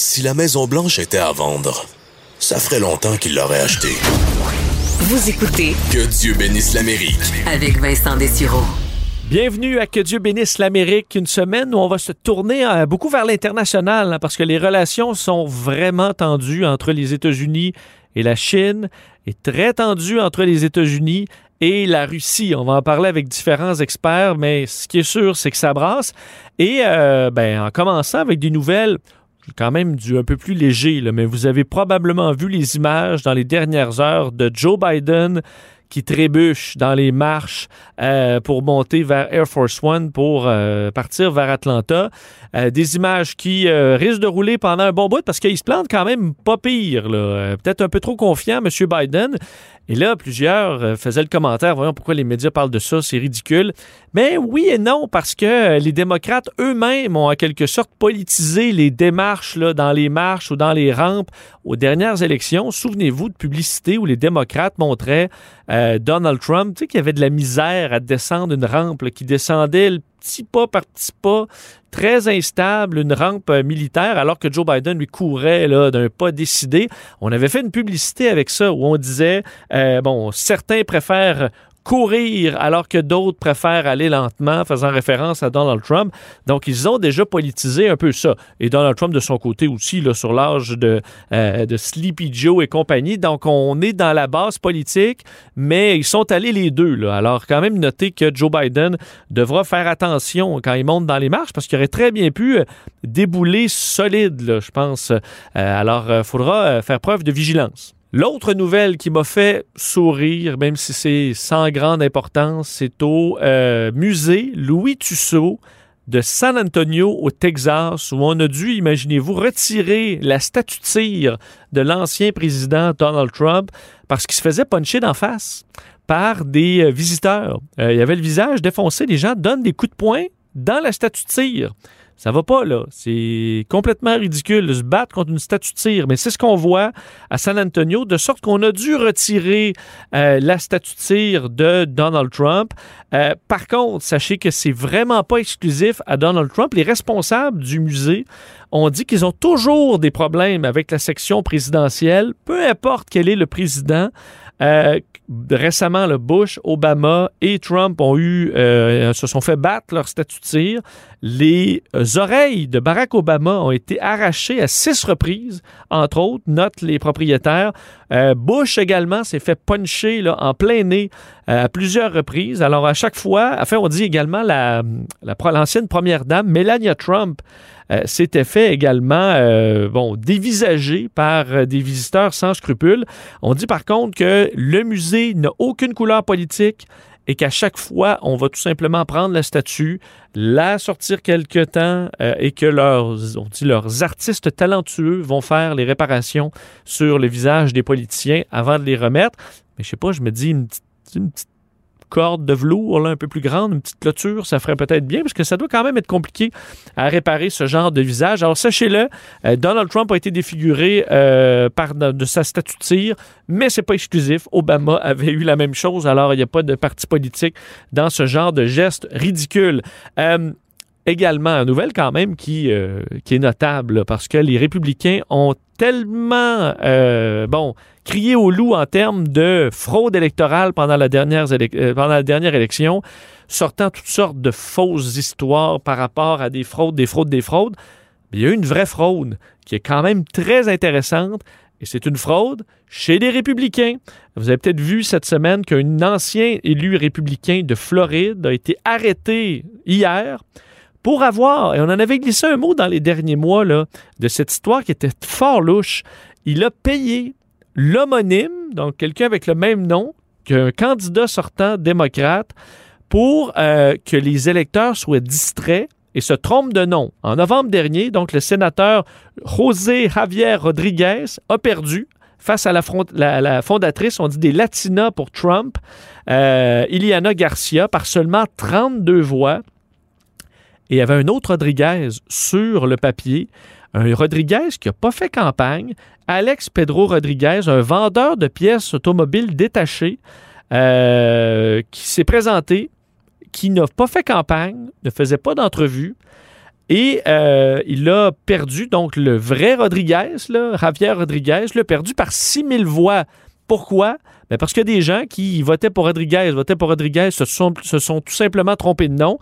Si la Maison Blanche était à vendre, ça ferait longtemps qu'il l'aurait achetée. Vous écoutez Que Dieu bénisse l'Amérique. avec Vincent Dessureau. Bienvenue à Que Dieu bénisse l'Amérique, une semaine où on va se tourner euh, beaucoup vers l'international hein, parce que les relations sont vraiment tendues entre les États-Unis et la Chine et très tendues entre les États-Unis et la Russie. On va en parler avec différents experts, mais ce qui est sûr, c'est que ça brasse. Et euh, ben, en commençant avec des nouvelles quand même du un peu plus léger, mais vous avez probablement vu les images dans les dernières heures de Joe Biden qui trébuche dans les marches euh, pour monter vers Air Force One pour euh, partir vers Atlanta. Euh, des images qui risquent de rouler pendant un bon bout parce qu'il se plante quand même pas pire. Peut-être un peu trop confiant, M. Biden. Et là, plusieurs euh, faisaient le commentaire, voyons pourquoi les médias parlent de ça, c'est ridicule. Mais oui et non, parce que euh, les démocrates eux-mêmes ont en quelque sorte politisé les démarches là, dans les marches ou dans les rampes aux dernières élections. Souvenez-vous de publicité où les démocrates montraient euh, Donald Trump, tu sais, qui avait de la misère à descendre une rampe, qui descendait le petit pas par pas, très instable, une rampe euh, militaire, alors que Joe Biden lui courait là, d'un pas décidé. On avait fait une publicité avec ça où on disait, euh, bon, certains préfèrent courir alors que d'autres préfèrent aller lentement, faisant référence à Donald Trump. Donc, ils ont déjà politisé un peu ça. Et Donald Trump, de son côté aussi, là, sur l'âge de, euh, Sleepy Joe et compagnie. Donc, on est dans la base politique, mais ils sont allés les deux. Alors, quand même, notez que Joe Biden devra faire attention quand il monte dans les marches parce qu'il aurait très bien pu euh, débouler solide, je pense. Euh, alors, il faudra faire preuve de vigilance. L'autre nouvelle qui m'a fait sourire, même si c'est sans grande importance, c'est au euh, musée Louis Tussaud de San Antonio au Texas, où on a dû, imaginez-vous, retirer la statue de cire de l'ancien président Donald Trump parce qu'il se faisait puncher d'en face par des euh, visiteurs. Euh, il y avait le visage défoncé, les gens donnent des coups de poing dans la statue de. Ça va pas, là. C'est complètement ridicule de se battre contre une statue de cire. Mais c'est ce qu'on voit à San Antonio, de sorte qu'on a dû retirer euh, la statue de cire de Donald Trump. Euh, par contre, sachez que c'est vraiment pas exclusif à Donald Trump. Les responsables du musée ont dit qu'ils ont toujours des problèmes avec la section présidentielle, peu importe quel est le président. Euh, récemment, le Bush, Obama et Trump ont eu, euh, se sont fait battre leur statut de tir. Les oreilles de Barack Obama ont été arrachées à six reprises, entre autres, notent les propriétaires. Euh, Bush également s'est fait puncher là, en plein nez à plusieurs reprises. Alors, à chaque fois, enfin, on dit également la, la l'ancienne première dame, Melania Trump, euh, s'était fait également euh, bon, dévisager par euh, des visiteurs sans scrupules. On dit par contre que le musée n'a aucune couleur politique et qu'à chaque fois, on va tout simplement prendre la statue, la sortir quelque temps euh, et que leurs, on dit leurs artistes talentueux vont faire les réparations sur le visage des politiciens avant de les remettre. Mais je sais pas, je me dis une petite, une petite corde de velours là, un peu plus grande, une petite clôture, ça ferait peut-être bien parce que ça doit quand même être compliqué à réparer ce genre de visage. Alors sachez-le, euh, Donald Trump a été défiguré euh, par de, sa statue de cire, mais c'est pas exclusif. Obama avait eu la même chose, alors il n'y a pas de parti politique dans ce genre de geste ridicule. Euh, également, une nouvelle quand même qui, euh, qui est notable parce que les républicains ont tellement, euh, bon, crié au loup en termes de fraude électorale pendant la dernière, élec- euh, pendant la dernière élection, sortant toutes sortes de fausses histoires par rapport à des fraudes, des fraudes, des fraudes. Il y a eu une vraie fraude qui est quand même très intéressante. Et c'est une fraude chez les républicains. Vous avez peut-être vu cette semaine qu'un ancien élu républicain de Floride a été arrêté hier pour avoir, et on en avait glissé un mot dans les derniers mois, là, de cette histoire qui était fort louche. Il a payé l'homonyme, donc quelqu'un avec le même nom qu'un candidat sortant démocrate, pour euh, que les électeurs soient distraits et se trompent de nom. En novembre dernier, donc, le sénateur José Javier Rodriguez a perdu face à la, fondatrice, on dit des Latinas pour Trump, euh, Iliana Garcia, par seulement 32 voix. Et il y avait un autre Rodriguez sur le papier, un Rodriguez qui n'a pas fait campagne, Alex Pedro Rodriguez, un vendeur de pièces automobiles détachées, euh, qui s'est présenté, qui n'a pas fait campagne, ne faisait pas d'entrevue, Et euh, il a perdu, donc le vrai Rodriguez, Javier Rodriguez, l'a perdu par 6000 voix. Pourquoi? Ben parce que des gens qui votaient pour Rodriguez, votaient pour Rodriguez, se sont tout simplement trompés de nom.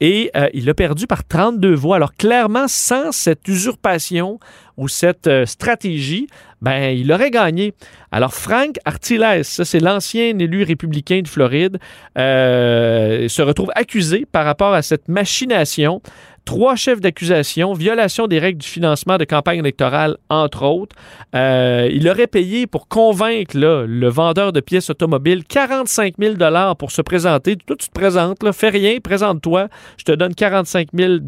Et euh, il a perdu par 32 voix. Alors clairement, sans cette usurpation ou cette euh, stratégie, ben il aurait gagné. Alors Frank Artiles, ça c'est l'ancien élu républicain de Floride, euh, se retrouve accusé par rapport à cette machination trois chefs d'accusation, violation des règles du financement de campagne électorale, entre autres. Euh, il aurait payé pour convaincre le vendeur de pièces automobiles 45 000 pour se présenter. Toi, tu te présentes, fais rien, présente-toi, je te donne 45 000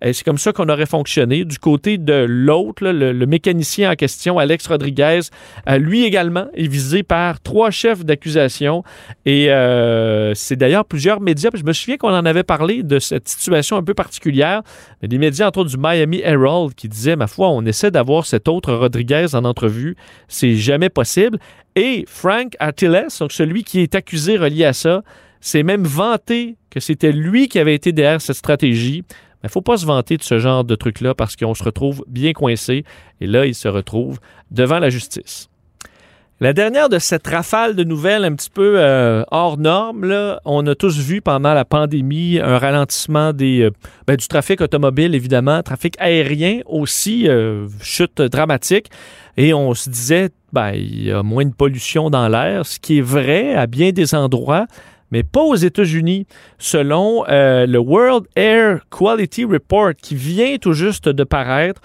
Et c'est comme ça qu'on aurait fonctionné. Du côté de l'autre, le, le, mécanicien en question, Alex Rodriguez, euh, lui également est visé par trois chefs d'accusation. Et euh, c'est d'ailleurs plusieurs médias, je me souviens qu'on en avait parlé de cette situation un peu particulière particulière. Mais des médias, entre autres du Miami Herald, qui disaient, ma foi, on essaie d'avoir cet autre Rodriguez en entrevue. C'est jamais possible. Et Frank Artiles, donc celui qui est accusé relié à ça, s'est même vanté que c'était lui qui avait été derrière cette stratégie. Il ne faut pas se vanter de ce genre de truc-là parce qu'on se retrouve bien coincé. Et là, il se retrouve devant la justice. La dernière de cette rafale de nouvelles un petit peu euh, hors norme, on a tous vu pendant la pandémie un ralentissement euh, ben, du trafic automobile, évidemment, trafic aérien aussi, euh, chute dramatique. Et on se disait, ben, il y a moins de pollution dans l'air, ce qui est vrai à bien des endroits mais pas aux États-Unis. Selon le World Air Quality Report qui vient tout juste de paraître,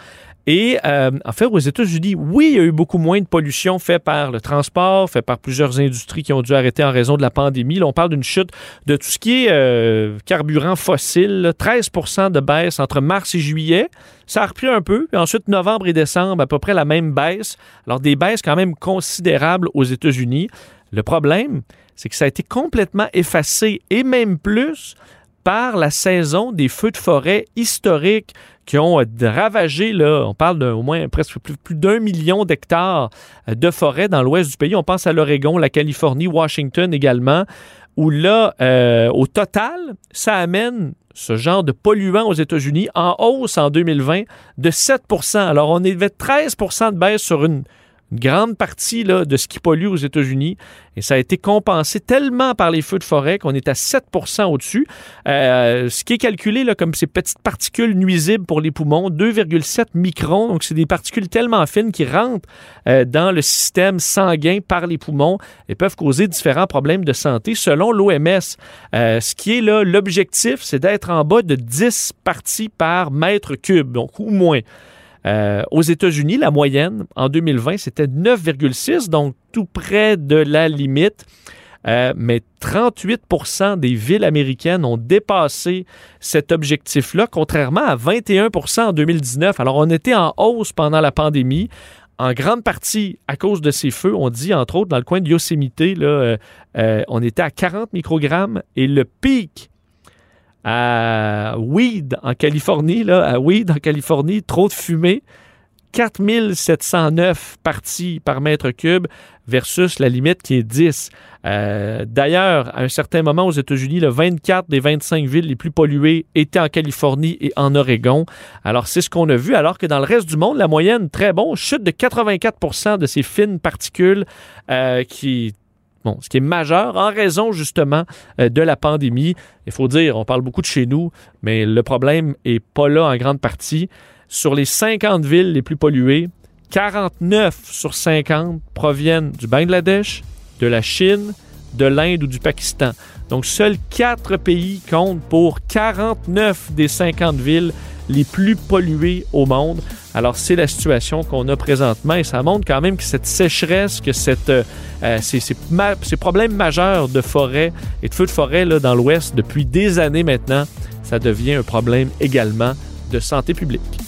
et euh, en fait, aux États-Unis, oui, il y a eu beaucoup moins de pollution faite par le transport, fait par plusieurs industries qui ont dû arrêter en raison de la pandémie. Là, on parle d'une chute de tout ce qui est euh, carburant fossile, 13% de baisse entre mars et juillet. Ça a repris un peu. Puis ensuite, novembre et décembre, à peu près la même baisse. Alors, des baisses quand même considérables aux États-Unis. Le problème, c'est que ça a été complètement effacé et même plus par la saison des feux de forêt historiques qui ont euh, ravagé, là, on parle d'au moins presque plus, d'un million d'hectares euh, de forêt dans l'ouest du pays. On pense à l'Oregon, la Californie, Washington également, où là, euh, au total, ça amène ce genre de polluants aux États-Unis en hausse en 2020 de 7% Alors, on avait 13% de baisse sur une grande partie là, de ce qui pollue aux États-Unis. Et ça a été compensé tellement par les feux de forêt qu'on est à 7% au-dessus. Euh, ce qui est calculé là, comme ces petites particules nuisibles pour les poumons, 2,7 microns. Donc, c'est des particules tellement fines qui rentrent euh, dans le système sanguin par les poumons et peuvent causer différents problèmes de santé. Selon l'OMS, euh, ce qui est là, l'objectif, c'est d'être en bas de 10 parties par mètre cube, donc ou moins. Euh, aux États-Unis, la moyenne en 2020, c'était 9,6, donc tout près de la limite. Euh, mais 38% des villes américaines ont dépassé cet objectif-là, contrairement à 21% en 2019. Alors, on était en hausse pendant la pandémie, en grande partie à cause de ces feux. On dit, entre autres, dans le coin de Yosemite, là, euh, on était à 40 microgrammes et le pic à Weed en Californie, à Weed en Californie, trop de fumée. 4709 parties par mètre cube versus la limite qui est 10. Euh, d'ailleurs, à un certain moment aux États-Unis, le 24 des 25 villes les plus polluées étaient en Californie et en Oregon. Alors, c'est ce qu'on a vu, alors que dans le reste du monde, la moyenne, très bon, chute de 84% de ces fines particules euh, qui Ce qui est majeur en raison justement euh, de la pandémie. Il faut dire, on parle beaucoup de chez nous, mais le problème est pas là en grande partie. Sur les 50 villes les plus polluées, 49 sur 50 proviennent du Bangladesh, de la Chine, de l'Inde ou du Pakistan. Donc, seuls quatre pays comptent pour 49 des 50 villes les plus polluées au monde. Alors, c'est la situation qu'on a présentement et ça montre quand même que cette sécheresse, que euh, euh, ces, problèmes majeurs de forêt et de feux de forêt dans l'Ouest depuis des années maintenant, ça devient un problème également de santé publique.